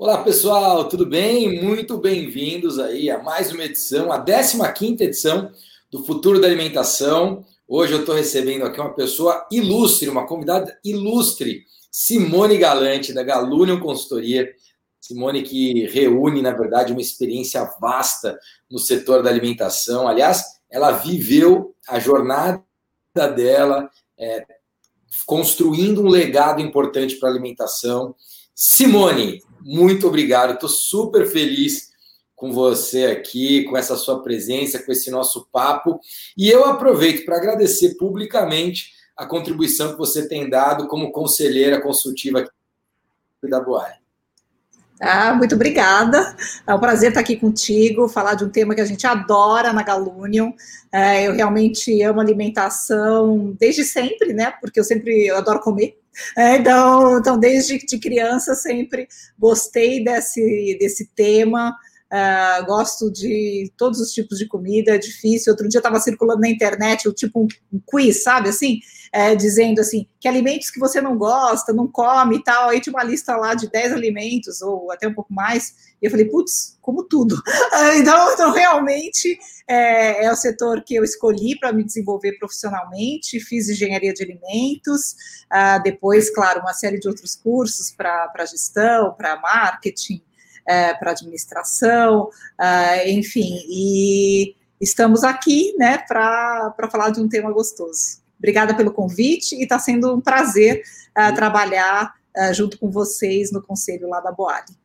Olá pessoal, tudo bem? Muito bem-vindos aí a mais uma edição, a 15 edição do Futuro da Alimentação. Hoje eu estou recebendo aqui uma pessoa ilustre, uma convidada ilustre, Simone Galante, da Galunion Consultoria. Simone que reúne, na verdade, uma experiência vasta no setor da alimentação. Aliás, ela viveu a jornada dela, é, construindo um legado importante para a alimentação. Simone, muito obrigado. Estou super feliz com você aqui, com essa sua presença, com esse nosso papo. E eu aproveito para agradecer publicamente a contribuição que você tem dado como conselheira consultiva aqui da Boari. Ah, muito obrigada. É um prazer estar aqui contigo, falar de um tema que a gente adora na Galunion. É, eu realmente amo alimentação desde sempre, né? Porque eu sempre eu adoro comer. É, então, então, desde de criança, sempre gostei desse, desse tema. Uh, gosto de todos os tipos de comida, é difícil. Outro dia estava circulando na internet o tipo um, quiz, sabe assim? É, dizendo assim, que alimentos que você não gosta, não come e tal. Aí tinha uma lista lá de 10 alimentos, ou até um pouco mais. E eu falei, putz, como tudo. então, então, realmente é, é, o setor que eu escolhi para me desenvolver profissionalmente. Fiz engenharia de alimentos, uh, depois, claro, uma série de outros cursos para gestão, para marketing é, para administração, é, enfim, e estamos aqui né, para falar de um tema gostoso. Obrigada pelo convite e está sendo um prazer é, trabalhar é, junto com vocês no conselho lá da Boali.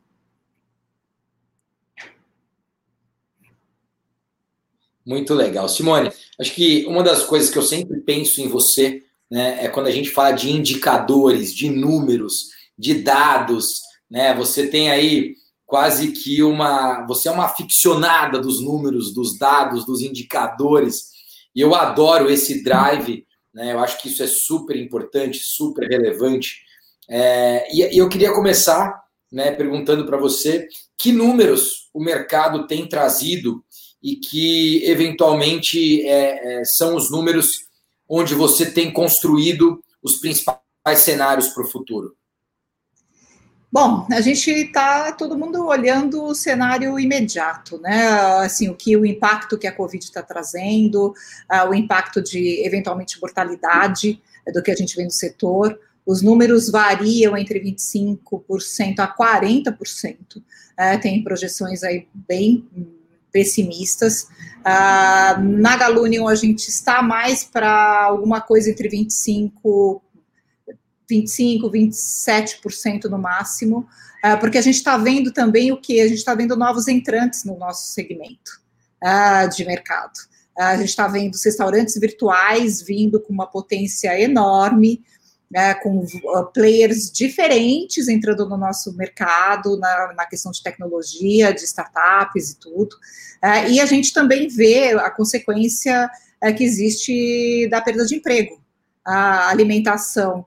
Muito legal. Simone, acho que uma das coisas que eu sempre penso em você né, é quando a gente fala de indicadores, de números, de dados. Né? Você tem aí quase que uma. Você é uma aficionada dos números, dos dados, dos indicadores, e eu adoro esse drive, né? Eu acho que isso é super importante, super relevante. É, e, e eu queria começar né, perguntando para você que números o mercado tem trazido e que, eventualmente, é, é, são os números onde você tem construído os principais cenários para o futuro. Bom, a gente está todo mundo olhando o cenário imediato, né? Assim, o que o impacto que a Covid está trazendo, uh, o impacto de eventualmente mortalidade do que a gente vê no setor. Os números variam entre 25% a 40%. Uh, tem projeções aí bem pessimistas. Uh, na Galunion a gente está mais para alguma coisa entre 25 25%, 27% no máximo, uh, porque a gente está vendo também o que? A gente está vendo novos entrantes no nosso segmento uh, de mercado. Uh, a gente está vendo os restaurantes virtuais vindo com uma potência enorme, né, com players diferentes entrando no nosso mercado, na, na questão de tecnologia, de startups e tudo. e a gente também vê a consequência que existe da perda de emprego. A alimentação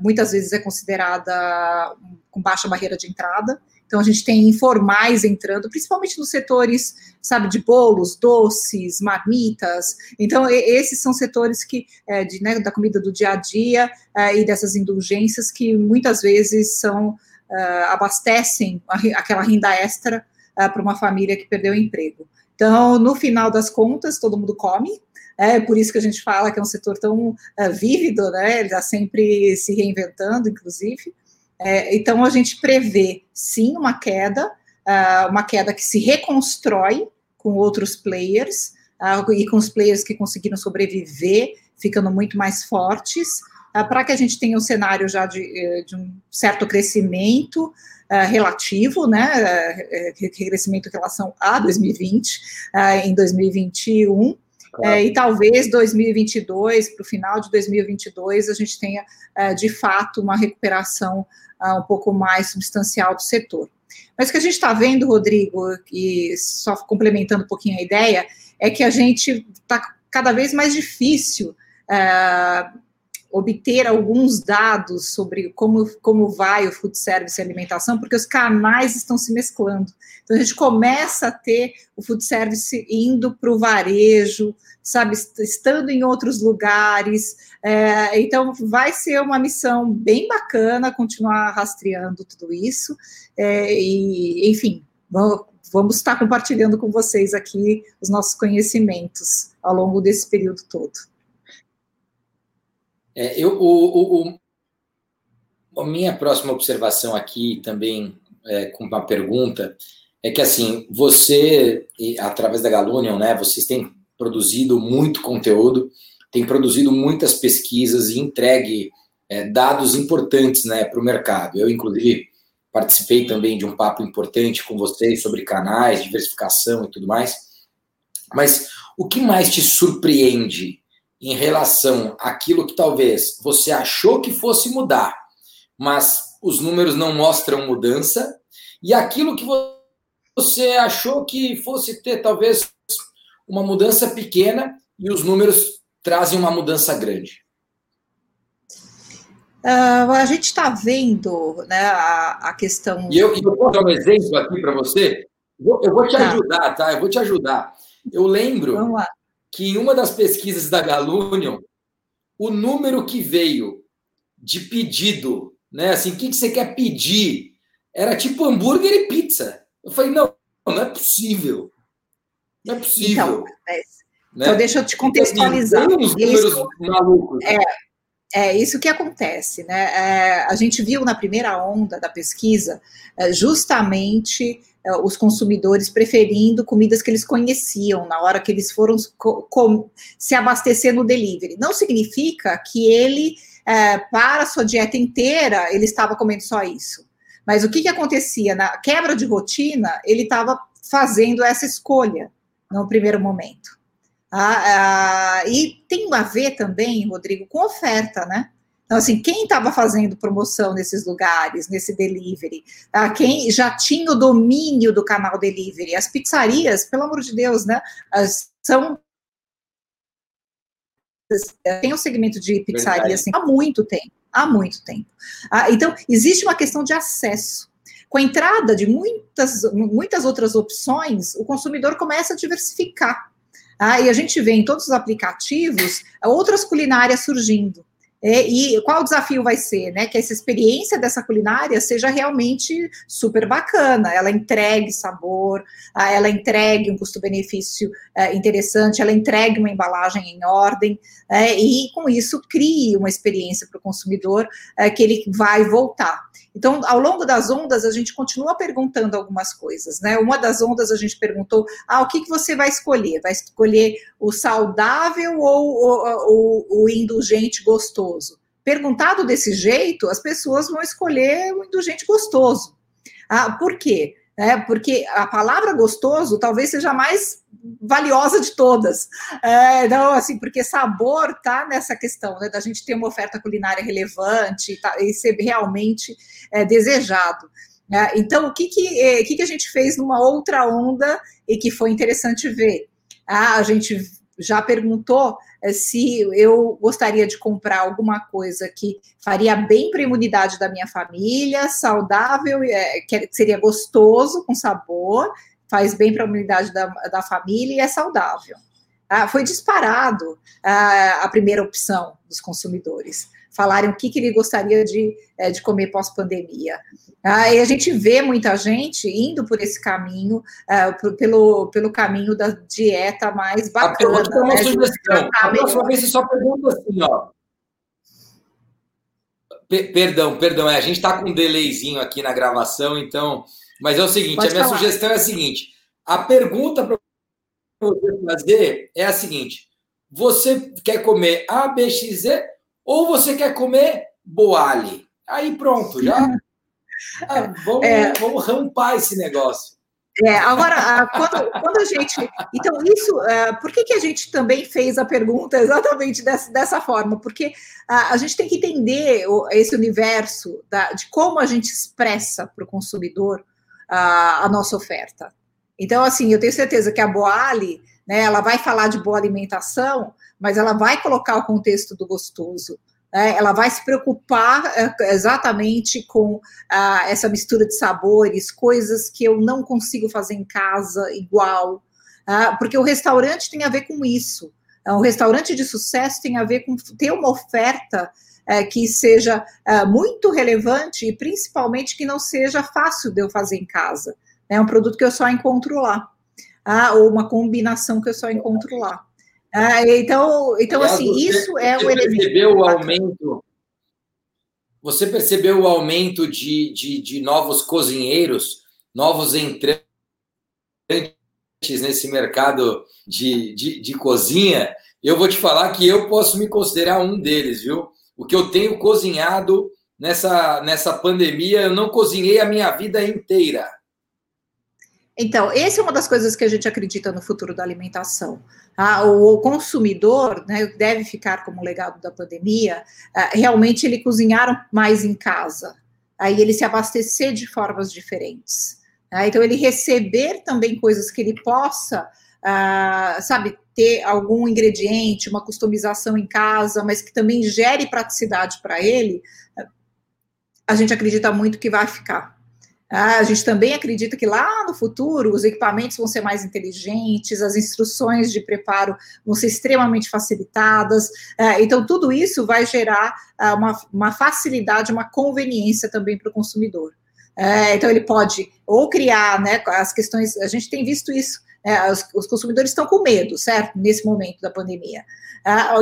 muitas vezes é considerada com baixa barreira de entrada. Então, a gente tem informais entrando, principalmente nos setores, sabe, de bolos, doces, marmitas. Então, esses são setores que, é, de, né, da comida do dia a dia é, e dessas indulgências que muitas vezes são, é, abastecem aquela renda extra é, para uma família que perdeu o emprego. Então, no final das contas, todo mundo come, é por isso que a gente fala que é um setor tão uh, vívido, né? Ele está sempre se reinventando, inclusive. É, então, a gente prevê, sim, uma queda, uh, uma queda que se reconstrói com outros players, uh, e com os players que conseguiram sobreviver, ficando muito mais fortes, para que a gente tenha um cenário já de, eh, de um certo crescimento, Uh, relativo, né, uh, crescimento em relação a 2020, uh, em 2021, É, e talvez 2022, para o final de 2022, a gente tenha, é, de fato, uma recuperação é, um pouco mais substancial do setor. Mas o que a gente está vendo, Rodrigo, e só complementando um pouquinho a ideia, é que a gente está cada vez mais difícil é, obter alguns dados sobre como, como vai o food service e alimentação, porque os canais estão se mesclando. Então, a gente começa a ter o food service indo para o varejo, sabe, estando em outros lugares. É, então, vai ser uma missão bem bacana continuar rastreando tudo isso. É, e, enfim, vamos, vamos estar compartilhando com vocês aqui os nossos conhecimentos ao longo desse período todo. É, eu, o, o, a minha próxima observação aqui também é, com uma pergunta é que assim você através da Galunion, né, vocês têm produzido muito conteúdo, têm produzido muitas pesquisas e entregue é, dados importantes, né, para o mercado. Eu inclusive participei também de um papo importante com vocês sobre canais, diversificação e tudo mais. Mas o que mais te surpreende em relação àquilo que talvez você achou que fosse mudar, mas os números não mostram mudança, e aquilo que você achou que fosse ter talvez uma mudança pequena e os números trazem uma mudança grande? Uh, a gente está vendo né, a, a questão. E eu, eu vou dar um exemplo aqui para você. Eu vou te tá. ajudar, tá? Eu vou te ajudar. Eu lembro que em uma das pesquisas da Galunion, o número que veio de pedido, né? Assim, o que, que você quer pedir? Era tipo hambúrguer e pizza. Eu falei, não, não é possível. Não é possível. Então, né? então deixa eu te contextualizar. Tem uns números malucos. É, é isso que acontece, né? É, a gente viu na primeira onda da pesquisa é, justamente é, os consumidores preferindo comidas que eles conheciam na hora que eles foram se abastecer no delivery. Não significa que ele, é, para a sua dieta inteira, ele estava comendo só isso. Mas o que, que acontecia? Na quebra de rotina, ele estava fazendo essa escolha no primeiro momento. Ah, ah, e tem a ver também, Rodrigo, com oferta, né? Então, assim, quem estava fazendo promoção nesses lugares, nesse delivery, tá? quem já tinha o domínio do canal delivery, as pizzarias, pelo amor de Deus, né? As, são tem um segmento de pizzaria assim, há muito tempo, há muito tempo. Ah, então, existe uma questão de acesso. Com a entrada de muitas, muitas outras opções, o consumidor começa a diversificar. Ah, e a gente vê em todos os aplicativos outras culinárias surgindo. É, e qual o desafio vai ser, né? Que essa experiência dessa culinária seja realmente super bacana, ela entregue sabor, ela entregue um custo-benefício é, interessante, ela entregue uma embalagem em ordem, é, e com isso crie uma experiência para o consumidor é, que ele vai voltar. Então, ao longo das ondas, a gente continua perguntando algumas coisas, né? Uma das ondas a gente perguntou: ah, o que, que você vai escolher? Vai escolher o saudável ou o, indulgente gostoso? Perguntado desse jeito, as pessoas vão escolher o indulgente gostoso. Ah, por quê? É, porque a palavra gostoso talvez seja mais valiosa de todas. É, não, assim, porque sabor tá nessa questão, né, da gente ter uma oferta culinária relevante tá, e ser realmente é, desejado. É, então, o que que, é, que que a gente fez numa outra onda e que foi interessante ver? Ah, a gente já perguntou é, se eu gostaria de comprar alguma coisa que faria bem para a imunidade da minha família, saudável, é, que seria gostoso, com sabor, faz bem para a imunidade da, da família e é saudável. Ah, foi disparado ah, a primeira opção dos consumidores. Falarem o que, que ele gostaria de, é, de comer pós-pandemia. Ah, e a gente vê muita gente indo por esse caminho, ah, pelo, pelo caminho da dieta mais bacana. A né, sugestão. A próxima vez você só pergunta assim, ó. perdão, perdão, é, a gente está com um delayzinho aqui na gravação, então mas é o seguinte, Pode a minha falar. sugestão é a seguinte: a pergunta para você fazer é a seguinte: você quer comer ABXZ ou você quer comer Boali? Aí pronto, já. Ah, vamos, é, vamos rampar esse negócio. É, agora, quando, quando, a gente. Então, isso. Uh, por que, que a gente também fez a pergunta exatamente dessa, dessa forma? Porque uh, a gente tem que entender esse universo da, de como a gente expressa para o consumidor a, nossa oferta. Então, assim, eu tenho certeza que a Boali, né, ela vai falar de boa alimentação, mas ela vai colocar o contexto do gostoso. né? ela vai se preocupar é, exatamente com ah, essa mistura de sabores, coisas que eu não consigo fazer em casa igual, ah, porque o restaurante tem a ver com isso. Um restaurante de sucesso tem a ver com ter uma oferta é, que seja é, muito relevante e principalmente que não seja fácil de eu fazer em casa. É um produto que eu só encontro lá, ah, ou uma combinação que eu só encontro lá. Ah, então, então Aliás, assim, isso é o elemento. Percebeu o aumento? Você percebeu o aumento de, de, de novos cozinheiros, novos entrantes nesse mercado de, de, de cozinha? Eu vou te falar que eu posso me considerar um deles, viu? O que eu tenho cozinhado nessa, nessa pandemia, eu não cozinhei a minha vida inteira. Então, essa é uma das coisas que a gente acredita no futuro da alimentação. Ah, o consumidor né, deve ficar como legado da pandemia, ah, realmente ele cozinhar mais em casa, aí ele se abastecer de formas diferentes. Ah, então, ele receber também coisas que ele possa, ah, sabe, ter algum ingrediente, uma customização em casa, mas que também gere praticidade para ele, a gente acredita muito que vai ficar. Ah, a gente também acredita que lá no futuro os equipamentos vão ser mais inteligentes, as instruções de preparo vão ser extremamente facilitadas. Ah, então, tudo isso vai gerar uma, uma facilidade, uma conveniência também para o consumidor. É, então, ele pode ou criar né, as questões, a gente tem visto isso, né, os, os, consumidores estão com medo, certo? Nesse momento da pandemia.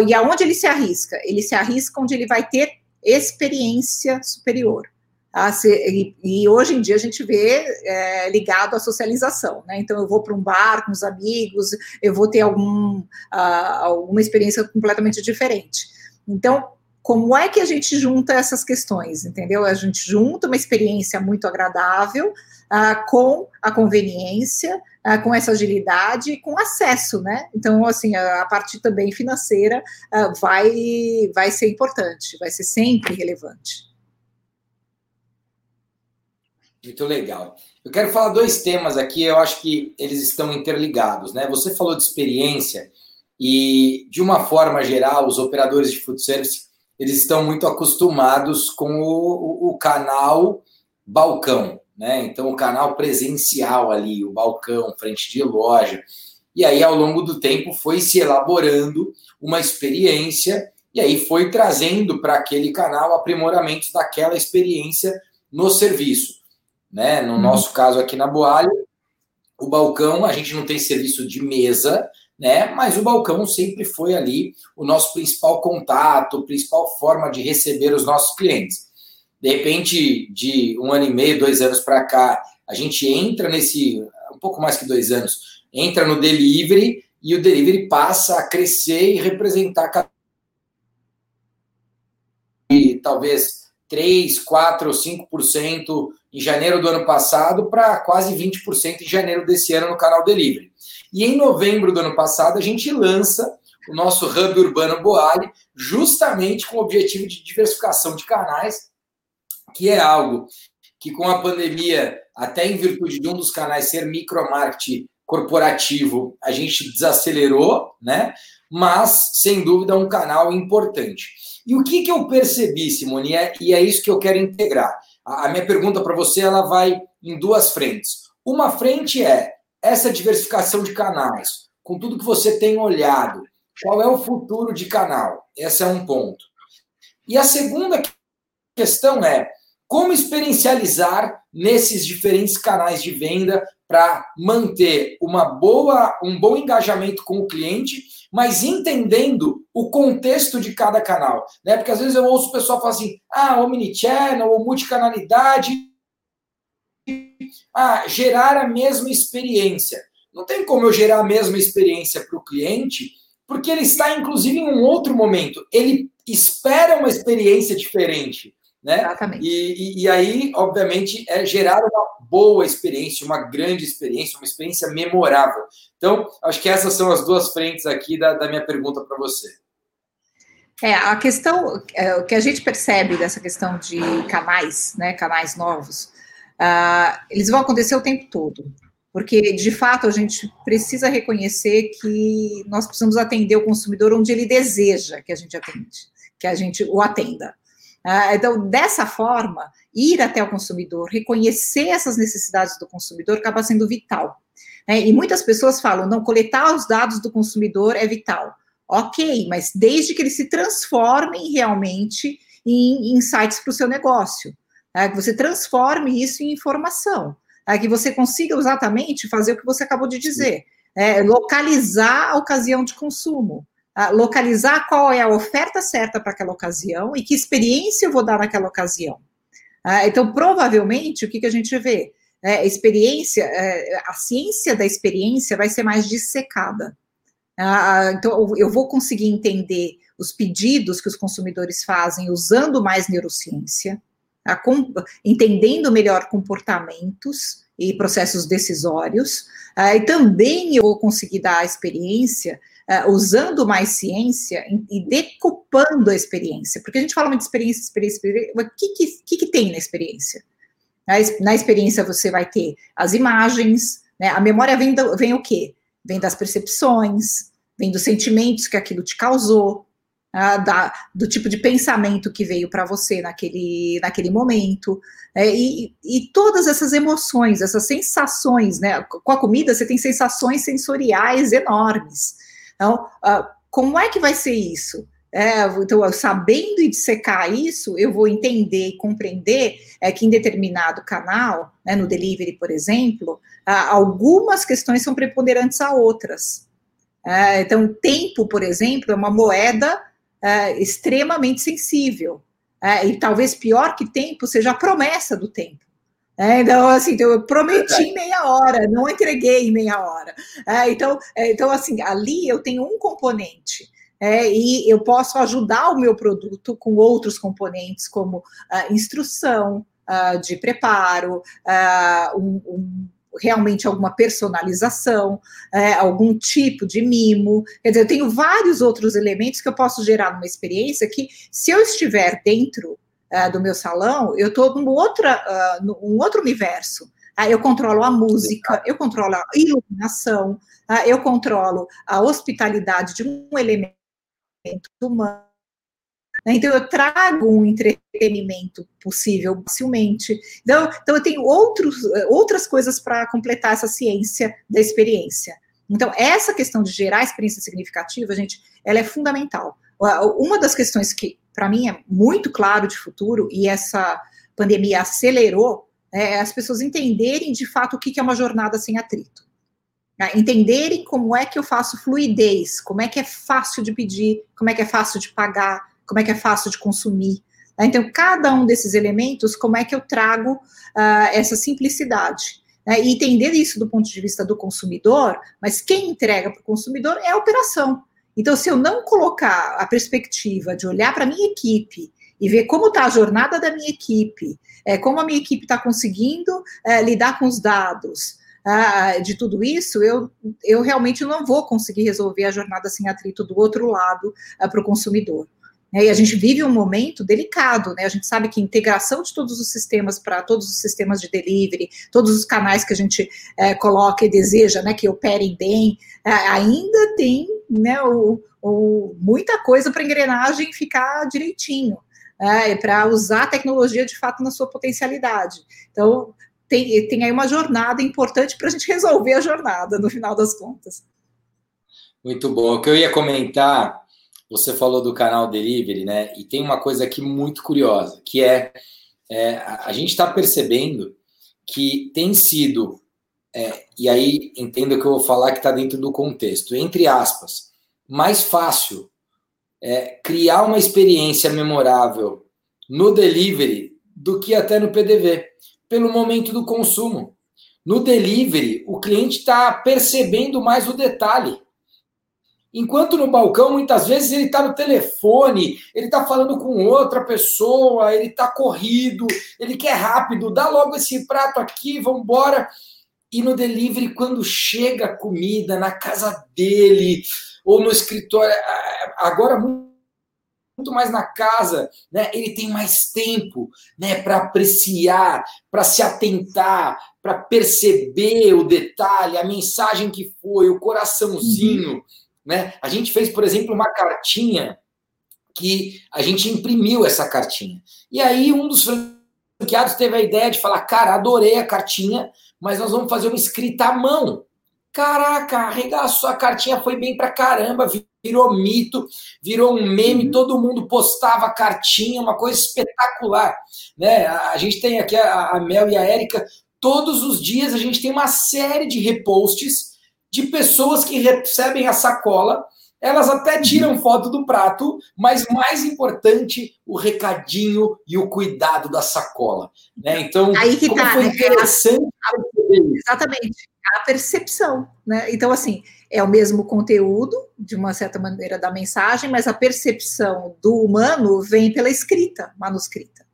e aonde ele se arrisca? Ele se arrisca onde ele vai ter experiência superior. Tá? e, e, hoje em dia a gente vê é, ligado à socialização, né? Então eu vou para um bar com os amigos, eu vou ter algum, uh, alguma experiência completamente diferente. Então, como é que a gente junta essas questões, entendeu? A gente junta uma experiência muito agradável uh, com a conveniência, uh, com essa agilidade e com acesso, né? Então, assim, a, a parte também financeira vai, vai ser importante, vai ser sempre relevante. Muito legal. Eu quero falar dois temas aqui, eu acho que eles estão interligados, né? Você falou de experiência e, de uma forma geral, os operadores de food service, eles estão muito acostumados com o, o canal balcão, né? Então, o canal presencial ali, o balcão, frente de loja. E aí, ao longo do tempo, foi se elaborando uma experiência e aí foi trazendo para aquele canal aprimoramentos daquela experiência no serviço né? No uhum. nosso caso aqui na Boalha, o balcão, a gente não tem serviço de mesa, né? Mas o balcão sempre foi ali o nosso principal contato, principal forma de receber os nossos clientes. De repente, de um ano e meio, dois anos para cá, a gente entra nesse, um pouco mais que dois anos, entra no delivery e o delivery passa a crescer e representar e talvez 3, 4 ou 5% em janeiro do ano passado para quase 20% em janeiro desse ano no canal Delivery. E em novembro do ano passado, a gente lança o nosso Hub Urbano Boali, justamente com o objetivo de diversificação de canais, que é algo que com a pandemia, até em virtude de um dos canais ser micromarketing corporativo, a gente desacelerou, né? Mas, sem dúvida, é um canal importante. E o que, que eu percebi, Simone, e é isso que eu quero integrar. A minha pergunta para você ela vai em duas frentes. Uma frente é essa diversificação de canais, com tudo que você tem olhado, qual é o futuro de canal? Esse é um ponto. E a segunda questão é como experiencializar nesses diferentes canais de venda para manter uma boa, um bom engajamento com o cliente mas entendendo o contexto de cada canal. Né? Porque às vezes eu ouço o pessoal falar assim: ah, omnichannel ou multicanalidade, ah, gerar a mesma experiência. Não tem como eu gerar a mesma experiência para o cliente, porque ele está, inclusive, em um outro momento. Ele espera uma experiência diferente. Né? Exatamente. E, e, e, aí, obviamente, é gerar uma boa experiência, uma grande experiência, uma experiência memorável. Então, acho que essas são as duas frentes aqui da, da minha pergunta para você. É, a questão, é, o que a gente percebe dessa questão de canais, né, canais novos, uh, eles vão acontecer o tempo todo, porque de fato a gente precisa reconhecer que nós precisamos atender o consumidor onde ele deseja que a gente atende. que a gente o atenda. Ah, então, dessa forma, ir até o consumidor, reconhecer essas necessidades do consumidor acaba sendo vital. Né? E muitas pessoas falam, não, coletar os dados do consumidor é vital. Ok, mas desde que eles se transformem realmente em insights para o seu negócio, né? que você transforme isso em informação, né? que você consiga exatamente fazer o que você acabou de dizer, localizar a ocasião de consumo, localizar qual é a oferta certa para aquela ocasião e que experiência eu vou dar naquela ocasião. Ah, então, provavelmente, o que, que a gente vê? É, experiência, é, a ciência da experiência vai ser mais dissecada. Ah, então, eu vou conseguir entender os pedidos que os consumidores fazem usando mais neurociência, tá? entendendo melhor comportamentos e processos decisórios, ah, e também eu vou conseguir dar a experiência uh, usando mais ciência e decupando a experiência. Porque a gente fala muito de experiência, experiência, experiência. O que, que, que, tem na experiência? Na, experiência você vai ter as imagens, né? a memória vem, do, vem o quê? Vem das percepções, vem dos sentimentos que aquilo te causou, uh, da, do tipo de pensamento que veio para você naquele, naquele momento. É, e, e, todas essas emoções, essas sensações, né? Com a comida você tem sensações sensoriais enormes. Então, uh, como é que vai ser isso? É, então, sabendo e dissecar isso, eu vou entender e compreender é, que em determinado canal, né, no delivery, por exemplo, uh, algumas questões são preponderantes a outras. É, então, tempo, por exemplo, é uma moeda é, extremamente sensível. É, e talvez pior que tempo seja a promessa do tempo. É, então, assim, então eu prometi em meia hora, não entreguei em meia hora. É, então, é, então, assim, ali eu tenho um componente. É, e eu posso ajudar o meu produto com outros componentes, como uh, instrução uh, de preparo, uh, um, um, realmente alguma personalização, é, algum tipo de mimo. Quer dizer, eu tenho vários outros elementos que eu posso gerar numa experiência que, se eu estiver dentro uh, do meu salão, eu estou num, outra, uh, num outro universo. Uh, eu controlo a música, eu controlo a iluminação, uh, eu controlo a hospitalidade de um elemento humano. Então, eu trago um entretenimento possível facilmente. Então, então eu tenho outros, outras coisas para completar essa ciência da experiência. Então, essa questão de gerar experiência significativa, gente, ela é fundamental. Uma das questões que para mim é muito claro de futuro, e essa pandemia acelerou, é as pessoas entenderem de fato o que é uma jornada sem atrito. Né? Entenderem como é que eu faço fluidez, como é que é fácil de pedir, como é que é fácil de pagar, como é que é fácil de consumir. Né? Então, cada um desses elementos, como é que eu trago uh, essa simplicidade. Né? E entender isso do ponto de vista do consumidor, mas quem entrega para o consumidor é a operação. Então, se eu não colocar a perspectiva de olhar para a minha equipe e ver como está a jornada da minha equipe, é, como a minha equipe está conseguindo é, lidar com os dados, ah, de tudo isso, eu, eu realmente não vou conseguir resolver a jornada sem atrito do outro lado ah, para o consumidor. Né, e a gente vive um momento delicado, né? A gente sabe que integração de todos os sistemas para todos os sistemas de delivery, todos os canais que a gente é, coloca e deseja, né, que operem bem, é, ainda tem, né, o, o muita coisa para engrenagem ficar direitinho, é, para usar a tecnologia de fato na sua potencialidade. Então tem, tem aí uma jornada importante para a gente resolver a jornada no final das contas. Muito bom. O que eu ia comentar você falou do canal Delivery, né? E tem uma coisa aqui muito curiosa, que é, é a gente está percebendo que tem sido, é, e aí entendo que eu vou falar que está dentro do contexto, entre aspas, mais fácil é, criar uma experiência memorável no delivery do que até no PDV, pelo momento do consumo. No delivery, o cliente está percebendo mais o detalhe. Enquanto no balcão, muitas vezes ele está no telefone, ele está falando com outra pessoa, ele está corrido, ele quer rápido, dá logo esse prato aqui, vamos embora. E no delivery, quando chega a comida na casa dele ou no escritório, agora muito mais na casa, né? Ele tem mais tempo, né, para apreciar, para se atentar, para perceber o detalhe, a mensagem que foi, o coraçãozinho. Uhum né? A gente fez, por exemplo, uma cartinha que a gente imprimiu essa cartinha. E aí um dos franqueados teve a ideia de falar: cara, adorei a cartinha, mas nós vamos fazer uma escrita à mão. Caraca, arregaçou, a cartinha foi bem pra caramba, virou mito, virou um meme, uhum. todo mundo postava a cartinha, uma coisa espetacular. Né? A gente tem aqui a, a Mel e a Érica, todos os dias a gente tem uma série de reposts de pessoas que recebem a sacola elas até tiram foto do prato, mas mais importante, o recadinho e o cuidado da sacola. Né? Então, Aí que como tá, foi né? interessante. exatamente, a percepção. Né? Então, assim, é o mesmo conteúdo, de uma certa maneira, da mensagem, mas a percepção do humano vem pela escrita, manuscrita.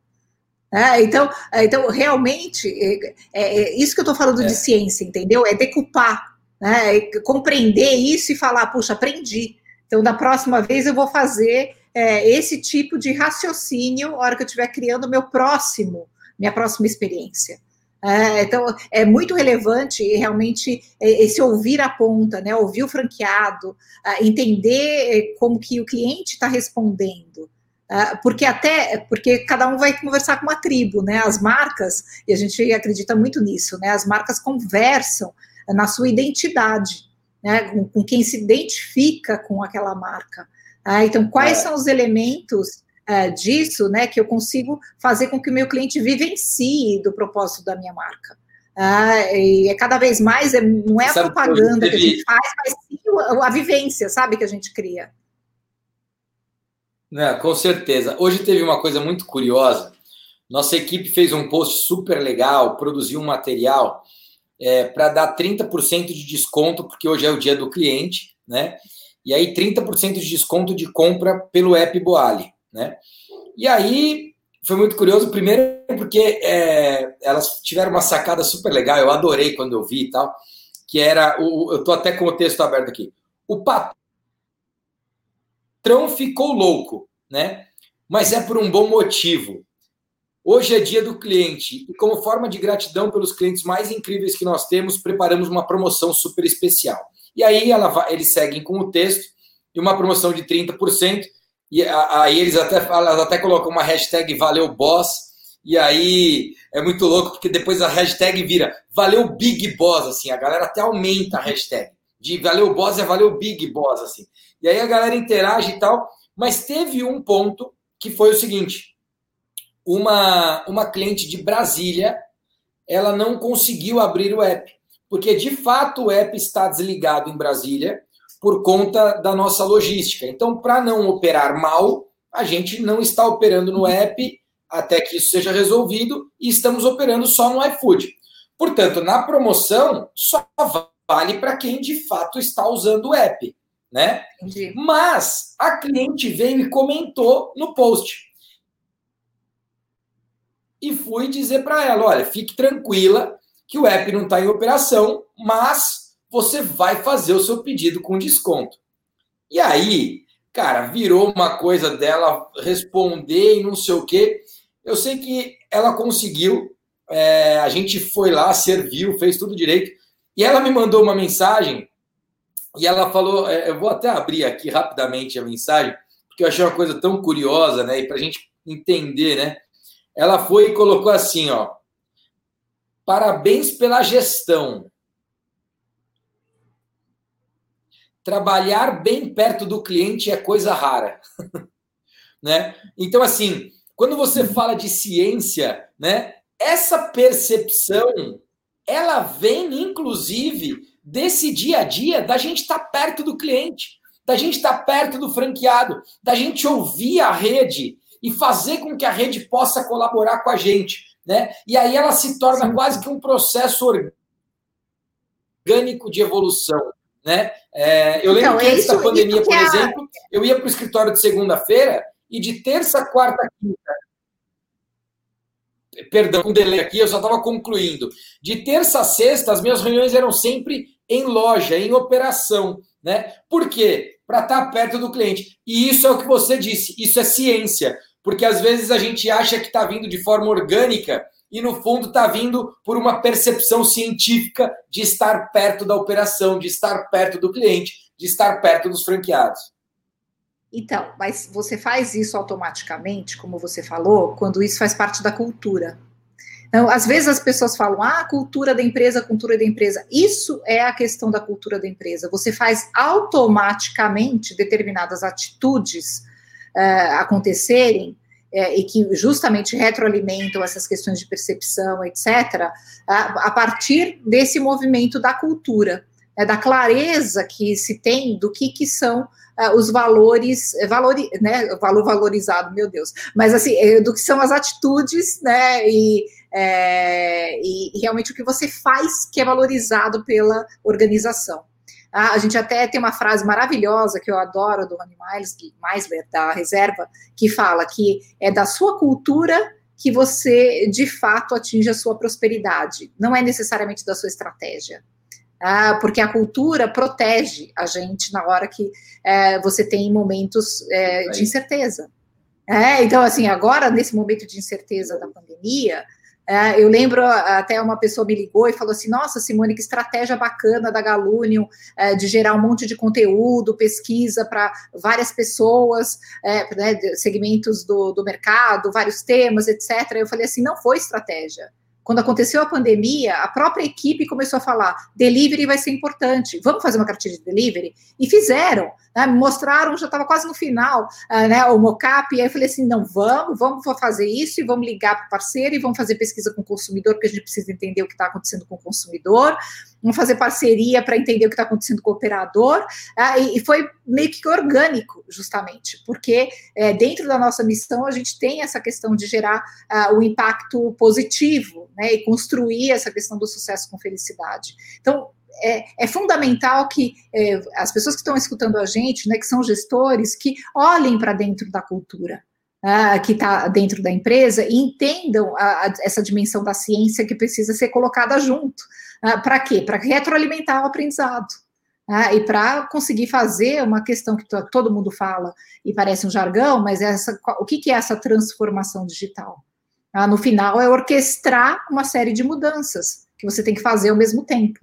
É, então, então, realmente, é, é, é isso que eu estou falando de é. ciência, entendeu? É decupar né? compreender isso e falar, puxa, aprendi. Então, da próxima vez eu vou fazer é, esse tipo de raciocínio na hora que eu estiver criando meu próximo, minha próxima experiência. É, então, é muito relevante realmente é, esse ouvir a ponta, né? Ouvir o franqueado, entender é, como que o cliente está respondendo. Porque até porque cada um vai conversar com uma tribo, né? As marcas, e a gente acredita muito nisso, né? As marcas conversam na sua identidade, né, com, com quem se identifica com aquela marca. Ah, então, quais é. são os elementos é, disso né, que eu consigo fazer com que o meu cliente vivencie do propósito da minha marca? Ah, e é cada vez mais, é, não é a propaganda que a gente faz, mas sim a, a vivência, sabe, que a gente cria. Não, com certeza. Hoje teve uma coisa muito curiosa. Nossa equipe fez um post super legal, produziu um material é, para dar 30% de desconto, porque hoje é o dia do cliente, né? E aí 30% de desconto de compra pelo app Boali, né? E aí foi muito curioso, primeiro porque é, elas tiveram uma sacada super legal, eu adorei quando eu vi e tal, que era, o, eu tô até com o texto aberto aqui, o patrão ficou louco, né? Mas é por um bom motivo. Hoje é dia do cliente e, como forma de gratidão pelos clientes mais incríveis que nós temos, preparamos uma promoção super especial. E aí ela, eles seguem com o texto e uma promoção de 30%. E aí eles até, elas até colocam uma hashtag Valeu Boss. E aí é muito louco, porque depois a hashtag vira Valeu Big Boss, assim. A galera até aumenta a hashtag. De Valeu Boss é Valeu Big Boss, assim. E aí a galera interage e tal. Mas teve um ponto que foi o seguinte uma, uma cliente de Brasília, ela não conseguiu abrir o app, porque de fato o app está desligado em Brasília por conta da nossa logística. Então, para não operar mal, a gente não está operando no app até que isso seja resolvido e estamos operando só no iFood. Portanto, na promoção, só vale para quem de fato está usando o app, né? Entendi. Mas a cliente veio e comentou no post e fui dizer para ela: olha, fique tranquila que o app não está em operação, mas você vai fazer o seu pedido com desconto. E aí, cara, virou uma coisa dela responder e não sei o quê. Eu sei que ela conseguiu, é, a gente foi lá, serviu, fez tudo direito. E ela me mandou uma mensagem e ela falou: é, eu vou até abrir aqui rapidamente a mensagem, porque eu achei uma coisa tão curiosa, né? E para a gente entender, né? Ela foi e colocou assim, ó. Parabéns pela gestão. Trabalhar bem perto do cliente é coisa rara. né? Então, assim, quando você fala de ciência, né, essa percepção, ela vem, inclusive, desse dia a dia da gente estar tá perto do cliente, da gente estar tá perto do franqueado, da gente ouvir a rede e fazer com que a rede possa colaborar com a gente. Né? E aí ela se torna Sim. quase que um processo orgânico de evolução. Né? É, eu lembro então, que antes da pandemia, por exemplo, eu ia para o escritório de segunda-feira e de terça, quarta, quinta. Perdão, um delay aqui, eu só estava concluindo. De terça a sexta, as minhas reuniões eram sempre em loja, em operação. Né? Por quê? Para estar perto do cliente. E isso é o que você disse, isso é ciência porque às vezes a gente acha que está vindo de forma orgânica e no fundo está vindo por uma percepção científica de estar perto da operação, de estar perto do cliente, de estar perto dos franqueados. Então, mas você faz isso automaticamente, como você falou, quando isso faz parte da cultura. Então, às vezes as pessoas falam, ah, cultura da empresa, cultura da empresa. Isso é a questão da cultura da empresa. Você faz automaticamente determinadas atitudes uh, acontecerem uh, e que justamente retroalimentam essas questões de percepção, etc., uh, a partir desse movimento da cultura, né, da clareza que se tem do que, que são os valores, valori, né, valor valorizado, meu Deus, mas assim, do que são as atitudes, né, e é, e, realmente o que você faz que é valorizado pela organização. Ah, a gente até tem uma frase maravilhosa que eu adoro do Rony Meisler, da Reserva, que fala que é da sua cultura que você de fato atinge a sua prosperidade, não é necessariamente da sua estratégia. Ah, porque a cultura protege a gente na hora que é, você tem momentos é, de incerteza. É, então, assim, agora, nesse momento de incerteza da pandemia, é, eu lembro até uma pessoa me ligou e falou assim: Nossa, Simone, que estratégia bacana da Galunium é, de gerar um monte de conteúdo, pesquisa para várias pessoas, é, né, segmentos do, do mercado, vários temas, etc. Eu falei assim: não foi estratégia. Quando aconteceu a pandemia, a própria equipe começou a falar: delivery vai ser importante, vamos fazer uma cartilha de delivery? E fizeram, né, mostraram, já estava quase no final, uh, né, o mockup, e aí eu falei assim: não, vamos, vamos fazer isso, e vamos ligar para o parceiro, e vamos fazer pesquisa com o consumidor, porque a gente precisa entender o que está acontecendo com o consumidor, vamos fazer parceria para entender o que está acontecendo com o operador, uh, e, e, foi meio que orgânico, justamente, porque é, dentro da nossa missão a gente tem essa questão de gerar uh, o impacto positivo né, e construir essa questão do sucesso com felicidade. Então, é, é, fundamental que é, as pessoas que estão escutando a gente, né, que são gestores, que olhem para dentro da cultura. Uh, que está dentro da empresa e entendam a, a, essa dimensão da ciência que precisa ser colocada junto. Uh, para quê? Para retroalimentar o aprendizado. Uh, e para conseguir fazer uma questão que todo mundo fala e parece um jargão, mas essa, o que, que é essa transformação digital? Ah, no final, é orquestrar uma série de mudanças que você tem que fazer ao mesmo tempo.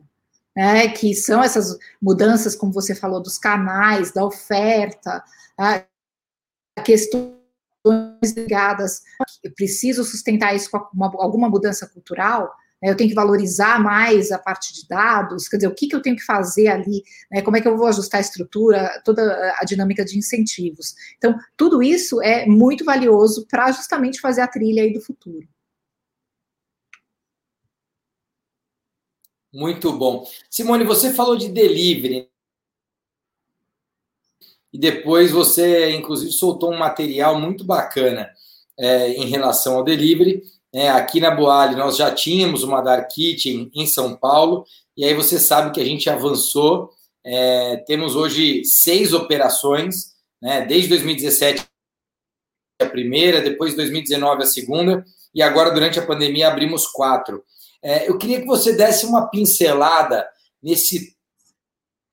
Né, que são essas mudanças, como você falou, dos canais, da oferta, ah, questões ligadas. Eu preciso sustentar isso com uma, alguma mudança cultural, né, eu tenho que valorizar mais a parte de dados, quer dizer, o que, que eu tenho que fazer ali, né, como é que eu vou ajustar a estrutura, toda a dinâmica de incentivos. Então, tudo isso é muito valioso para justamente fazer a trilha aí do futuro. Muito bom. Simone, você falou de delivery. E depois você, inclusive, soltou um material muito bacana é, em relação ao delivery. É, aqui na Boali nós já tínhamos uma Dark Kitchen em São Paulo, e aí você sabe que a gente avançou. É, temos hoje seis operações, né, desde 2017 a primeira, depois 2019 a segunda, e agora durante a pandemia abrimos quatro. É, eu queria que você desse uma pincelada nesse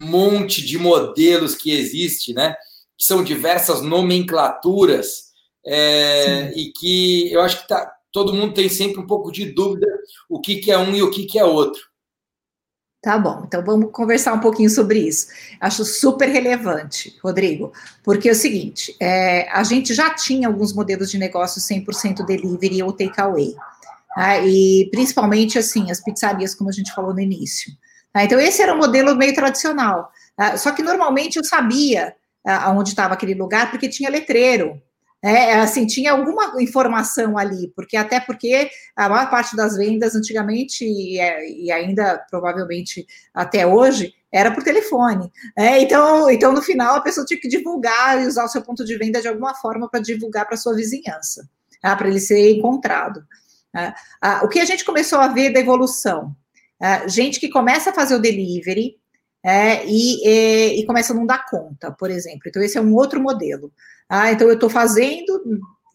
monte de modelos que existe, né? Que são diversas nomenclaturas é, e que eu acho que tá, todo mundo tem sempre um pouco de dúvida o que, que é um e o que, que é outro. Tá bom, então vamos conversar um pouquinho sobre isso. Acho super relevante, Rodrigo, porque é o seguinte: é, a gente já tinha alguns modelos de negócio 100% delivery ou takeaway, tá? e principalmente assim, as pizzarias, como a gente falou no início. Tá? Então, esse era um modelo meio tradicional, tá? só que normalmente eu sabia aonde estava aquele lugar porque tinha letreiro, é, assim, tinha alguma informação ali, porque até porque a maior parte das vendas antigamente, e, é, ainda provavelmente até hoje, era por telefone. É, então, então, no final, a pessoa tinha que divulgar e usar o seu ponto de venda de alguma forma para divulgar para sua vizinhança, tá? para ele ser encontrado. Ah, o que a gente começou a ver da evolução? Ah, gente que começa a fazer o delivery, é, e, e, e, começa a não dar conta, por exemplo. Então, esse é um outro modelo. Ah, então eu estou fazendo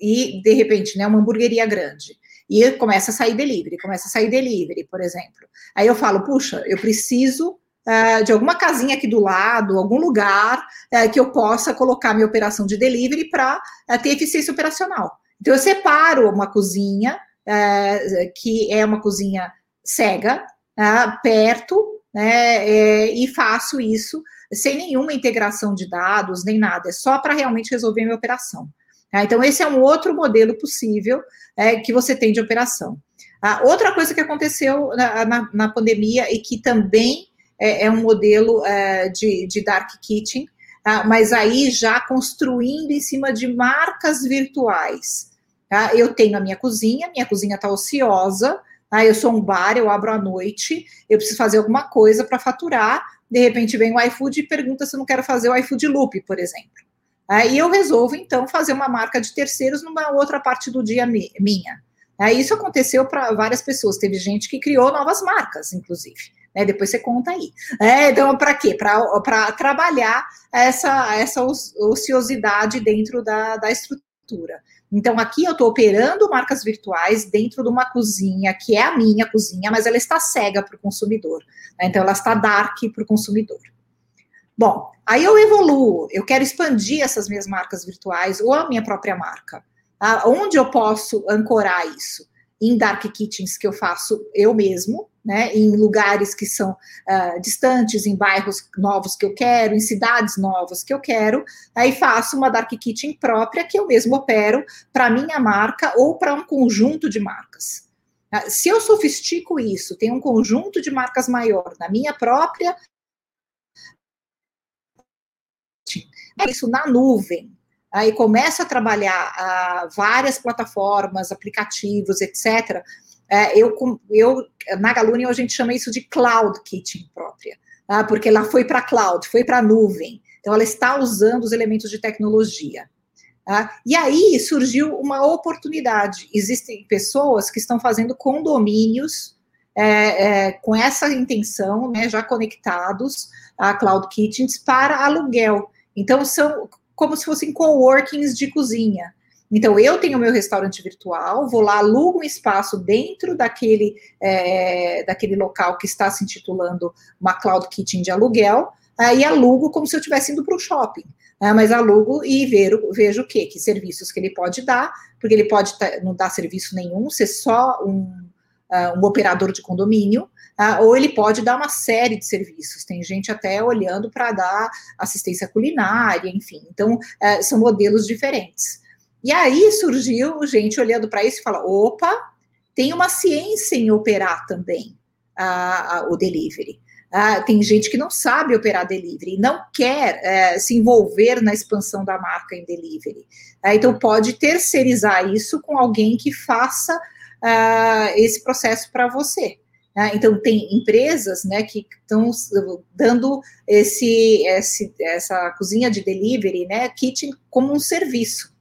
e, de repente, né, uma hamburgueria grande. E começa a sair delivery, começa a sair delivery, por exemplo. Aí eu falo, puxa, eu preciso uh, de alguma casinha aqui do lado, algum lugar uh, que eu possa colocar minha operação de delivery para uh, ter eficiência operacional. Então eu separo uma cozinha, que é uma cozinha cega, perto né, é, e faço isso sem nenhuma integração de dados, nem nada, é só para realmente resolver a minha operação. Tá? Então, esse é um outro modelo possível é, que você tem de operação. Outra coisa que aconteceu na, na, na pandemia e que também é, é um modelo é, de, de dark kitchen, tá? mas aí já construindo em cima de marcas virtuais. Tá? Eu tenho a minha cozinha, minha cozinha está ociosa, tá? eu sou um bar, eu abro à noite, eu preciso fazer alguma coisa para faturar, de repente vem o iFood e pergunta se eu não quero fazer o iFood Loop, por exemplo. Aí eu resolvo, então, fazer uma marca de terceiros numa outra parte do dia minha. Isso aconteceu para várias pessoas. Teve gente que criou novas marcas, inclusive. Né? Depois você conta aí. É, então, para quê? Para trabalhar essa, essa ociosidade dentro da, da estrutura. Então, aqui eu estou operando marcas virtuais dentro de uma cozinha, que é a minha cozinha, mas ela está cega para o consumidor. Né? Então, ela está dark para o consumidor. Bom, aí eu evoluo, eu quero expandir essas minhas marcas virtuais ou a minha própria marca. Tá? Onde eu posso ancorar isso? Em dark kitchens que eu faço eu mesmo, né, em lugares que são uh, distantes, em bairros novos que eu quero, em cidades novas que eu quero, aí faço uma dark kitchen própria que eu mesmo opero para minha marca ou para um conjunto de marcas. Uh, se eu sofistico isso, tenho um conjunto de marcas maior na minha própria isso na nuvem, aí começa a trabalhar uh, várias plataformas, aplicativos, etc., é, eu, eu, na Galunion, a gente chama isso de cloud kitchen própria, tá? porque ela foi para cloud, foi para nuvem. Então, ela está usando os elementos de tecnologia. Tá? E aí surgiu uma oportunidade. Existem pessoas que estão fazendo condomínios é, é, com essa intenção, né, já conectados a cloud kitchens para aluguel. Então, são como se fossem coworkings de cozinha. Então, eu tenho meu restaurante virtual, vou lá, alugo um espaço dentro daquele, é, daquele local que está se intitulando uma Cloud Kitchen de aluguel, aí alugo como se eu estivesse indo para o shopping. Né, mas alugo e vejo, vejo o quê? Que serviços que ele pode dar, porque ele pode não dar serviço nenhum, ser só um, uh, um operador de condomínio, Uh, ou ele pode dar uma série de serviços. Tem gente até olhando para dar assistência culinária, enfim. Então, uh, são modelos diferentes. E aí surgiu gente olhando para isso e fala: opa, tem uma ciência em operar também a, a, o delivery. Ah, tem gente que não sabe operar delivery, não quer é, se envolver na expansão da marca em delivery. Ah, então, pode terceirizar isso com alguém que faça ah, esse processo para você. Então, tem empresas né, que estão dando esse, esse, essa cozinha de delivery, né, kitchen, como um serviço.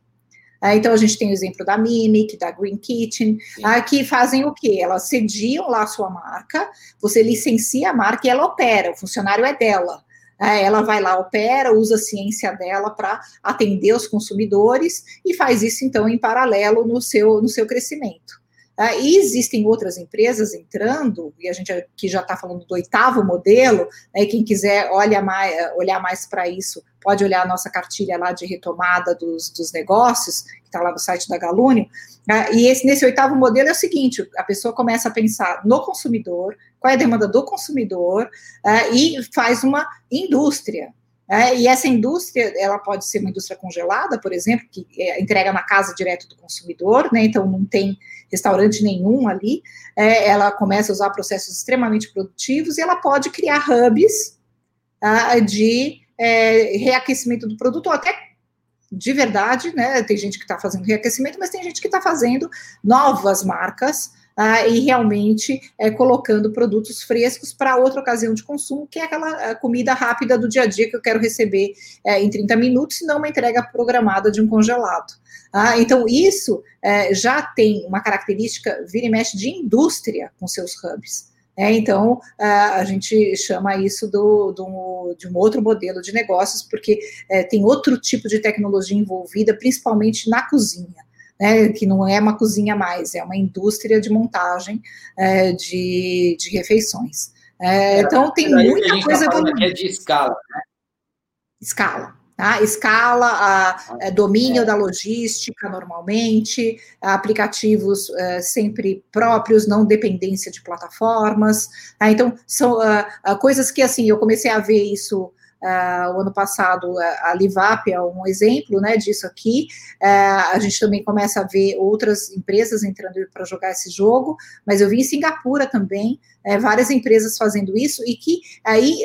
Ah, então, a gente tem o exemplo da Mimic, da Green Kitchen, ah, que fazem o quê? Elas sediam lá a sua marca, você licencia a marca e ela opera, o funcionário é dela. Ah, ela vai lá, opera, usa a ciência dela para atender os consumidores e faz isso, então, em paralelo no seu, no seu crescimento. Uh, e existem outras empresas entrando, e a gente aqui já está falando do oitavo modelo, né, quem quiser olha mais, olhar mais para isso, pode olhar a nossa cartilha lá de retomada dos, dos negócios, que está lá no site da Galúnio, uh, e esse, nesse oitavo modelo é o seguinte, a pessoa começa a pensar no consumidor, qual é a demanda do consumidor, uh, e faz uma indústria, é, e essa indústria, ela pode ser uma indústria congelada, por exemplo, que é, entrega na casa direto do consumidor, né? Então não tem restaurante nenhum ali. É, ela começa a usar processos extremamente produtivos e ela pode criar hubs ah, de é, reaquecimento do produto, ou até de verdade, né? Tem gente que está fazendo reaquecimento, mas tem gente que está fazendo novas marcas ah, e realmente é, colocando produtos frescos para outra ocasião de consumo, que é aquela comida rápida do dia a dia que eu quero receber é, em 30 minutos, e não uma entrega programada de um congelado. Ah, então, isso é, já tem uma característica, vira e mexe, de indústria com seus hubs. É, então, a gente chama isso do, do, de um outro modelo de negócios, porque é, tem outro tipo de tecnologia envolvida, principalmente na cozinha né, que não é uma cozinha mais, é uma indústria de montagem é, de, de refeições. É, então tem muita coisa tá é de escala, né? Escala, Tá? Escala, a, a é, domínio é. da logística normalmente, aplicativos uh, sempre próprios, não dependência de plataformas. Tá? Então, são uh, coisas que, assim, eu comecei a ver isso Uh, o ano passado, a Livap é um exemplo né, disso aqui. Uh, a gente também começa a ver outras empresas entrando para jogar esse jogo, mas eu vi em Singapura também uh, várias empresas fazendo isso e que aí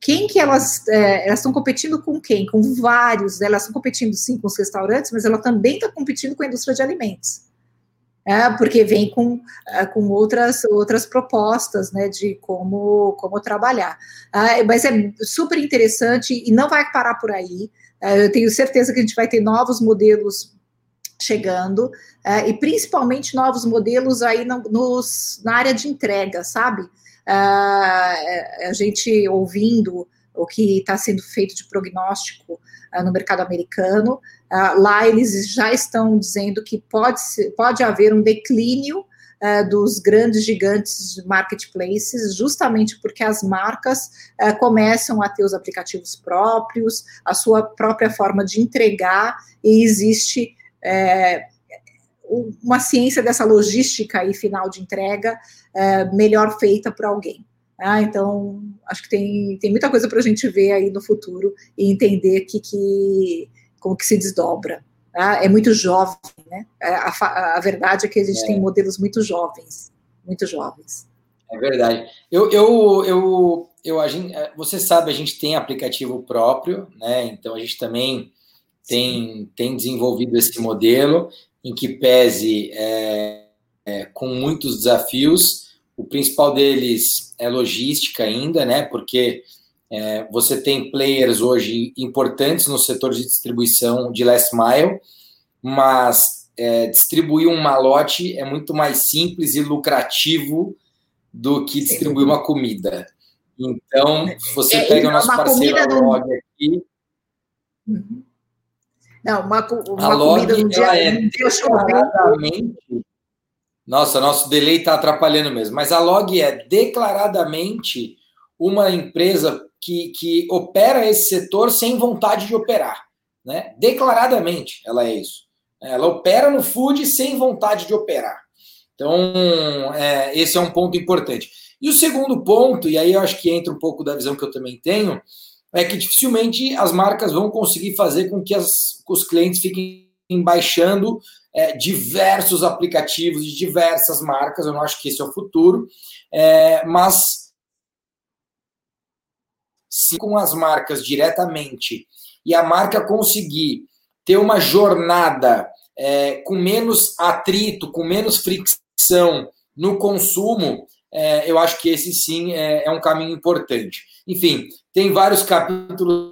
quem que elas elas estão competindo com quem? Com vários, né? elas estão competindo sim com os restaurantes, mas ela também está competindo com a indústria de alimentos é, porque vem com, é, com outras, outras propostas né, de como, como trabalhar. Ah, mas é super interessante e não vai parar por aí. É, eu tenho certeza que a gente vai ter novos modelos chegando, é, e principalmente novos modelos aí no, nos, na área de entrega, sabe? Ah, é, a gente ouvindo o que está sendo feito de prognóstico ah, no mercado americano, Uh, lá eles já estão dizendo que pode, pode haver um declínio uh, dos grandes gigantes de marketplaces, justamente porque as marcas uh, começam a ter os aplicativos próprios, a sua própria forma de entregar, e existe é, uma ciência dessa logística e final de entrega é, melhor feita por alguém. Ah, então, acho que tem, tem muita coisa para a gente ver aí no futuro e entender que, que como que se desdobra. Tá? É muito jovem, né? É, a, a, verdade é que a gente é. tem modelos muito jovens, muito jovens. É verdade. Eu, eu, eu, eu a gente, é, você sabe, a gente tem aplicativo próprio, né? Então a gente também tem, tem desenvolvido esse modelo em que pese é, é, com muitos desafios. O principal deles é logística ainda, né? Porque é, você tem players hoje importantes no setor de distribuição de last mile, mas é, distribuir um malote é muito mais simples e lucrativo do que distribuir uma comida. Então, se você é, pega o nosso parceiro a Log aqui. Uhum. Não, uma, uma a Log, comida dia, é declaradamente. Nossa, nosso delay está atrapalhando mesmo. Mas a Log é declaradamente uma empresa que, que opera esse setor sem vontade de operar. Né? Declaradamente, ela é isso. Ela opera no food sem vontade de operar. Então, é, esse é um ponto importante. E o segundo ponto, e aí eu acho que entra um pouco da visão que eu também tenho, é que dificilmente as marcas vão conseguir fazer com que as, os clientes fiquem baixando é, diversos aplicativos de diversas marcas. Eu não acho que esse é o futuro, é, mas se com as marcas diretamente e a marca conseguir ter uma jornada é, com menos atrito, com menos fricção no consumo, é, eu acho que esse sim é, é um caminho importante. Enfim, tem vários capítulos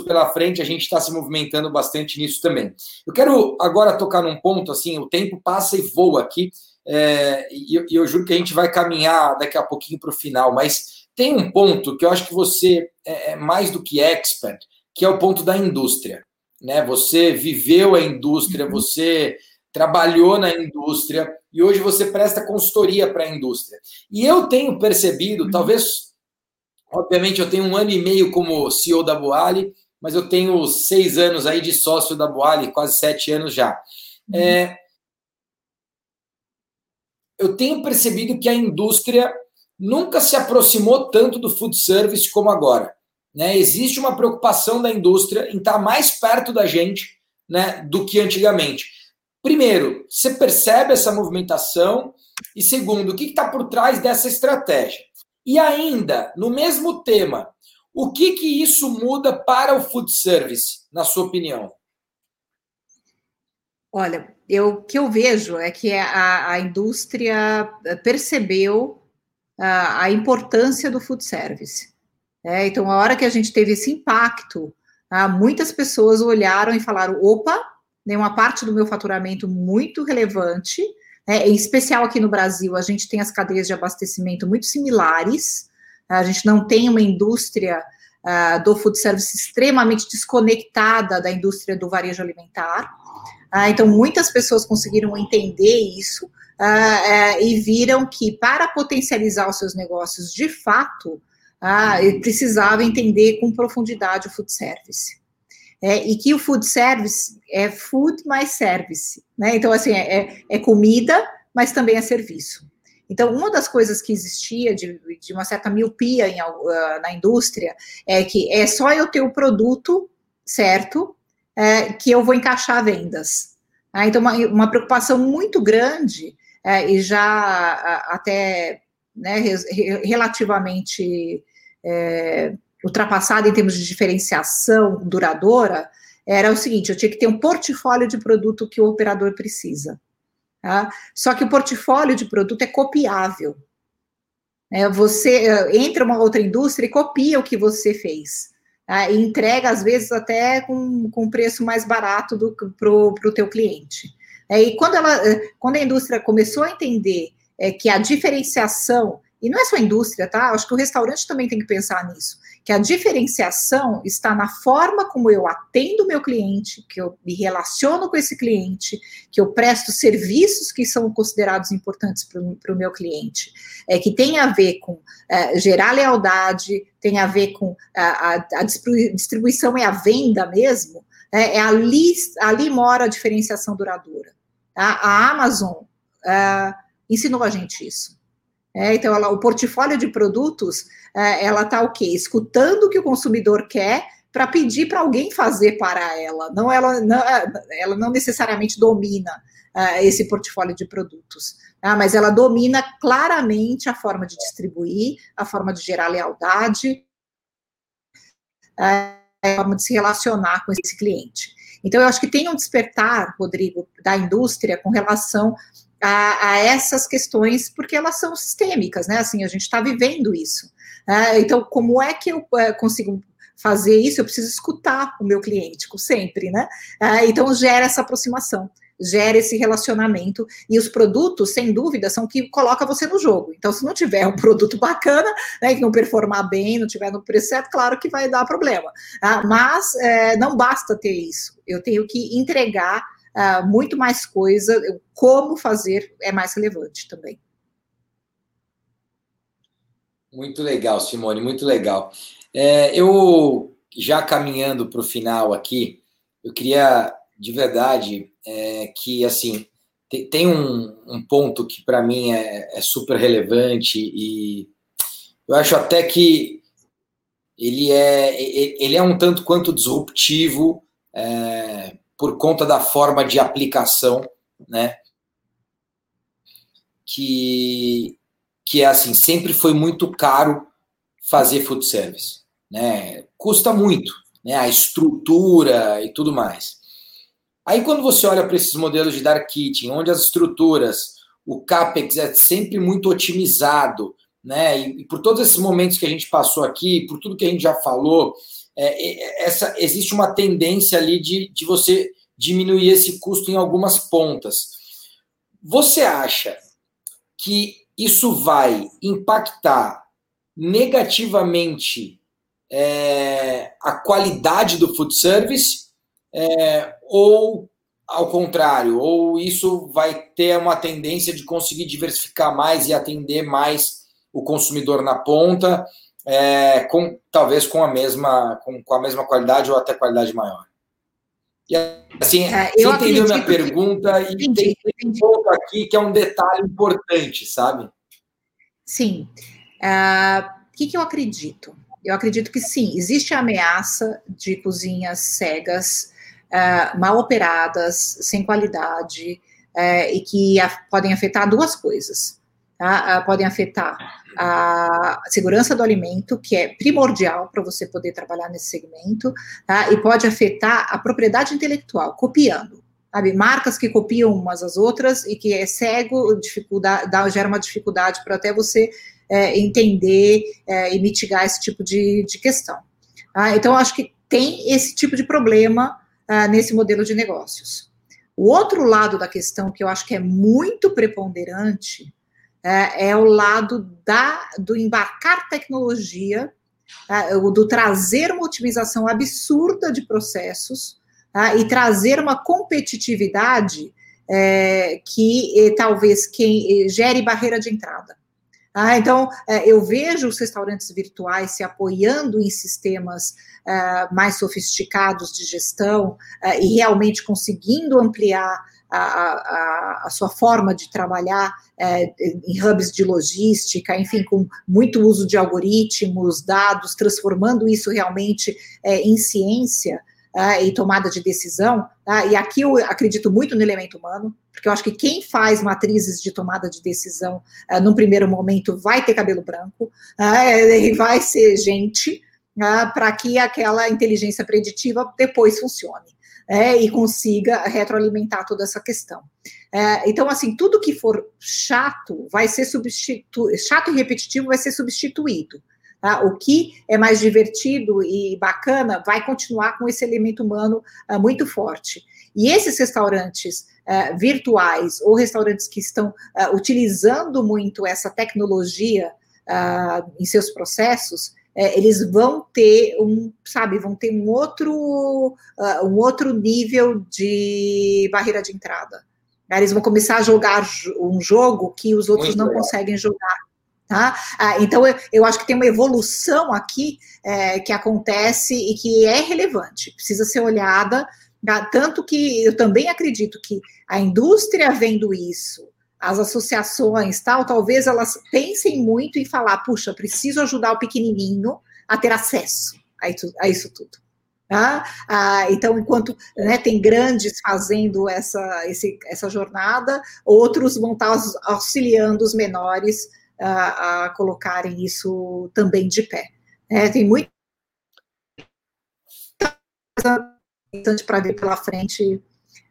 pela frente, a gente está se movimentando bastante nisso também. Eu quero agora tocar num ponto, assim, o tempo passa e voa aqui, é, e, eu, eu juro que a gente vai caminhar daqui a pouquinho para o final, mas tem um ponto que eu acho que você é, é mais do que expert, que é o ponto da indústria. Né? Você viveu a indústria, uhum. você trabalhou na indústria e hoje você presta consultoria para a indústria. E eu tenho percebido, uhum. talvez, obviamente, eu tenho um ano e meio como CEO da Boali, mas eu tenho seis anos aí de sócio da Boali, quase sete anos já. Uhum. É, eu tenho percebido que a indústria nunca se aproximou tanto do food service como agora. Né? Existe uma preocupação da indústria em estar mais perto da gente né, do que antigamente. Primeiro, você percebe essa movimentação? E segundo, o que está por trás dessa estratégia? E ainda, no mesmo tema, o que, que isso muda para o food service, na sua opinião? Olha, eu, o que eu vejo é que a, a indústria percebeu a, importância do food service. É, então, a hora que a gente teve esse impacto, ah, muitas pessoas olharam e falaram: opa, tem uma parte do meu faturamento muito relevante, né, em especial aqui no Brasil, a gente tem as cadeias de abastecimento muito similares, a gente não tem uma indústria uh, do food service extremamente desconectada da indústria do varejo alimentar. Uh, então, muitas pessoas conseguiram entender isso uh, e viram que para potencializar os seus negócios de fato, precisava entender com profundidade o food service. É, e que o food service é food mais service, né? Então, assim, é, é, é comida, mas também é serviço. Então, uma das coisas que existia de, de uma certa miopia em, uh, na indústria é que é só eu ter o produto certo é, que eu vou encaixar vendas. Ah, então, uma, uma, preocupação muito grande é, e já até né, relativamente é, ultrapassada em termos de diferenciação duradoura era o seguinte: eu tinha que ter um portfólio de produto que o operador precisa. Tá? Só que o portfólio de produto é copiável. É, você é, entra uma outra indústria e copia o que você fez. Tá? E entrega, às vezes, até com, com preço mais barato para o teu cliente. É, e quando, ela, é, quando a indústria começou a entender é, que a diferenciação, e não é só a indústria, tá? Acho que o restaurante também tem que pensar nisso que a diferenciação está na forma como eu atendo o meu cliente, que eu me relaciono com esse cliente, que eu presto serviços que são considerados importantes para o meu cliente, é, que tem a ver com é, gerar lealdade, tem a ver com a, a, a distribuição e a venda mesmo, é, é, ali, ali mora a diferenciação duradoura. Tá? A Amazon é, ensinou a gente isso. É, então, ela, o portfólio de produtos, é, ela está o quê? Escutando o que o consumidor quer para pedir para alguém fazer para ela. Não, ela, não, é, ela não necessariamente domina é, esse portfólio de produtos, tá? mas ela domina claramente a forma de distribuir, a forma de gerar lealdade, é, a forma de se relacionar com esse cliente. Então, eu acho que tem um despertar, Rodrigo, da indústria com relação a, a, essas questões, porque elas são sistêmicas, né? Assim, a gente está vivendo isso. Né? Então, como é que eu é, consigo fazer isso? Eu preciso escutar o meu cliente, sempre, né? É, então, gera essa aproximação gera esse relacionamento e os produtos, sem dúvida, são que coloca você no jogo. Então, se não tiver um produto bacana, né, que não performar bem, não tiver no preço certo, claro que vai dar problema. Ah, mas é, não basta ter isso. Eu tenho que entregar uh, muito mais coisa, como fazer é mais relevante também. Muito legal, Simone, muito legal. É, eu, já caminhando para o final aqui, eu queria, de verdade, é, que, assim, tem, tem um, um, ponto que para mim é, é super relevante e eu acho até que ele é, ele é um tanto quanto disruptivo, é, por conta da forma de aplicação, né? Que, que é assim, sempre foi muito caro fazer food service, né? Custa muito, né? A estrutura e tudo mais. Aí quando você olha para esses modelos de dark kitchen, onde as estruturas, o capex é sempre muito otimizado, né? E, e por todos esses momentos que a gente passou aqui, por tudo que a gente já falou, é, essa, existe uma tendência ali de, de você diminuir esse custo em algumas pontas. Você acha que isso vai impactar negativamente é, a qualidade do food service é, ou ao contrário, ou isso vai ter uma tendência de conseguir diversificar mais e atender mais o consumidor na ponta é, com talvez com a mesma com, com, a mesma qualidade ou até qualidade maior. E assim, é, você entendeu minha pergunta e entendi, tem um ponto aqui que é um detalhe importante, sabe? Sim. Uh, o que, que eu acredito? Eu acredito que sim, existe a ameaça de cozinhas cegas, uh, mal operadas, sem qualidade, uh, e que a, podem afetar duas coisas. Tá? Uh, podem afetar a segurança do alimento, que é primordial para você poder trabalhar nesse segmento, tá? e pode afetar a propriedade intelectual, copiando. Sabe, marcas que copiam umas às outras e que é cego, dificuldade, dá, gera uma dificuldade para até você é, entender é, e mitigar esse tipo de, de questão. Tá? Então, acho que tem esse tipo de problema ah, nesse modelo de negócios. O outro lado da questão, que eu acho que é muito preponderante, é, é o lado da, do embarcar tecnologia, é, do trazer uma otimização absurda de processos tá, e trazer uma competitividade é, que talvez quem gere barreira de entrada. Ah, então, é, eu vejo os restaurantes virtuais se apoiando em sistemas mais sofisticados de gestão e realmente conseguindo ampliar a, a, a, sua forma de trabalhar é, em hubs de logística, enfim, com muito uso de algoritmos, dados, transformando isso realmente é, em ciência uh, e tomada de decisão, tá? e aqui eu acredito muito no elemento humano, porque eu acho que quem faz matrizes de tomada de decisão uh, num primeiro momento vai ter cabelo branco, uh, e vai ser gente, uh, para que aquela inteligência preditiva depois funcione. É, e consiga retroalimentar toda essa questão. É, então, assim, tudo que for chato vai ser substituído, chato e repetitivo vai ser substituído. Tá? O que é mais divertido e bacana vai continuar com esse elemento humano uh, muito forte. E esses restaurantes uh, virtuais ou restaurantes que estão uh, utilizando muito essa tecnologia em seus processos, eles vão ter um, sabe, vão ter um outro, um outro nível de barreira de entrada. Eles vão começar a jogar um jogo que os outros Muito não legal. conseguem jogar. Tá? Ah, então, eu, eu, acho que tem uma evolução aqui é, que acontece e que é relevante, precisa ser olhada, tá? tanto que eu também acredito que a indústria vendo isso, as associações, tal, talvez elas pensem muito em falar, puxa, preciso ajudar o pequenininho a ter acesso a isso, a isso tudo. Tá? Ah, então, enquanto né, tem grandes fazendo essa, esse, essa jornada, outros vão estar auxiliando os menores a, a colocarem isso também de pé. É, tem muito para ver pela frente.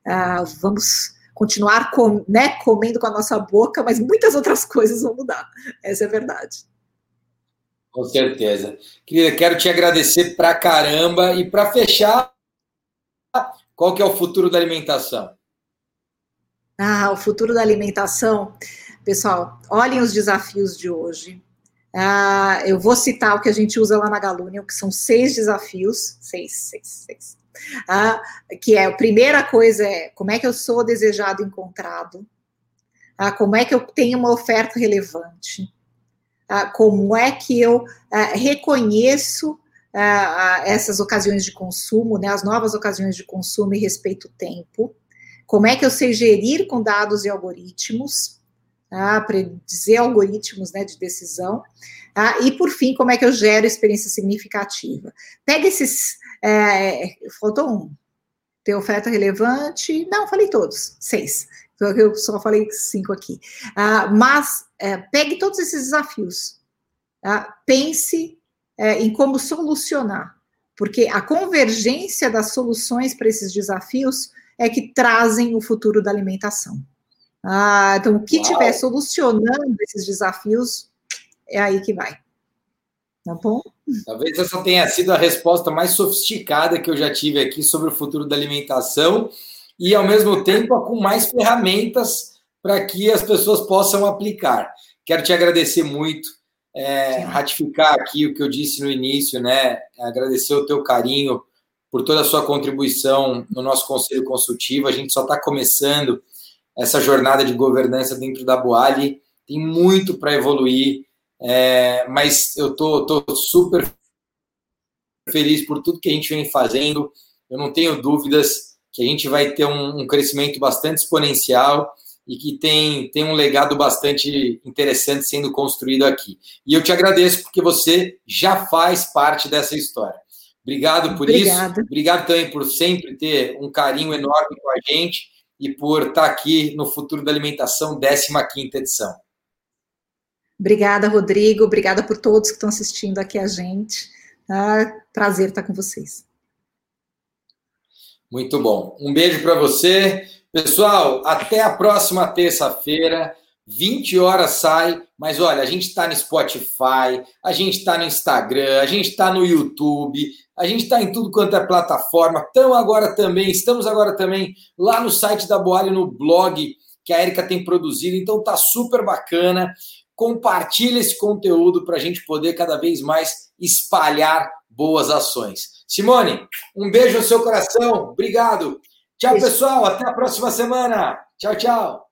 Uh, vamos continuar com, né, comendo com a nossa boca, mas muitas outras coisas vão mudar. Essa é a verdade. Com certeza. Querida, quero te agradecer pra caramba. E para fechar, qual que é o futuro da alimentação? Ah, o futuro da alimentação. Pessoal, olhem os desafios de hoje. Ah, eu vou citar o que a gente usa lá na Galunion, que são seis desafios, seis, seis, seis. Ah, que é a primeira coisa é como é que eu sou desejado encontrado, ah, como é que eu tenho uma oferta relevante, ah, como é que eu ah, reconheço ah, essas ocasiões de consumo, né, as novas ocasiões de consumo e respeito o tempo, como é que eu sei gerir com dados e algoritmos, ah, predizer algoritmos né, de decisão. Ah, e, por fim, como é que eu gero experiência significativa? Pega esses. É, faltou um. Ter oferta relevante. Não, falei todos. Seis. Eu só falei cinco aqui. Ah, mas é, pegue todos esses desafios. Tá? pense é, em como solucionar. Porque a convergência das soluções para esses desafios é que trazem o futuro da alimentação. Ah, então, o que estiver solucionando esses desafios, é aí que vai. Tá bom? Talvez essa tenha sido a resposta mais sofisticada que eu já tive aqui sobre o futuro da alimentação e, ao mesmo tempo, com mais ferramentas para que as pessoas possam aplicar. Quero te agradecer muito, é, ratificar aqui o que eu disse no início, né? Agradecer o teu carinho por toda a sua contribuição no nosso conselho consultivo. A gente só está começando essa jornada de governança dentro da Boali. Tem muito para evoluir, é, mas eu tô, tô super feliz por tudo que a gente vem fazendo. Eu não tenho dúvidas que a gente vai ter um, um crescimento bastante exponencial e que tem, tem um legado bastante interessante sendo construído aqui. E eu te agradeço porque você já faz parte dessa história. Obrigado por Obrigada. isso. Obrigado também por sempre ter um carinho enorme com a gente e por estar aqui no Futuro da Alimentação, 15 edição. Obrigada, Rodrigo. Obrigada por todos que estão assistindo aqui a gente. Ah, prazer estar com vocês. Muito bom. Um beijo para você. Pessoal, até a próxima terça-feira. 20 horas sai, mas olha, a gente está no Spotify, a gente está no Instagram, a gente está no YouTube, a gente está em tudo quanto é plataforma. Estamos agora também, estamos agora também lá no site da Boalho, no blog que a Erika tem produzido. Então tá super bacana. Compartilhe esse conteúdo para a gente poder cada vez mais espalhar boas ações. Simone, um beijo no seu coração. Obrigado. Tchau, pessoal. Até a próxima semana. Tchau, tchau.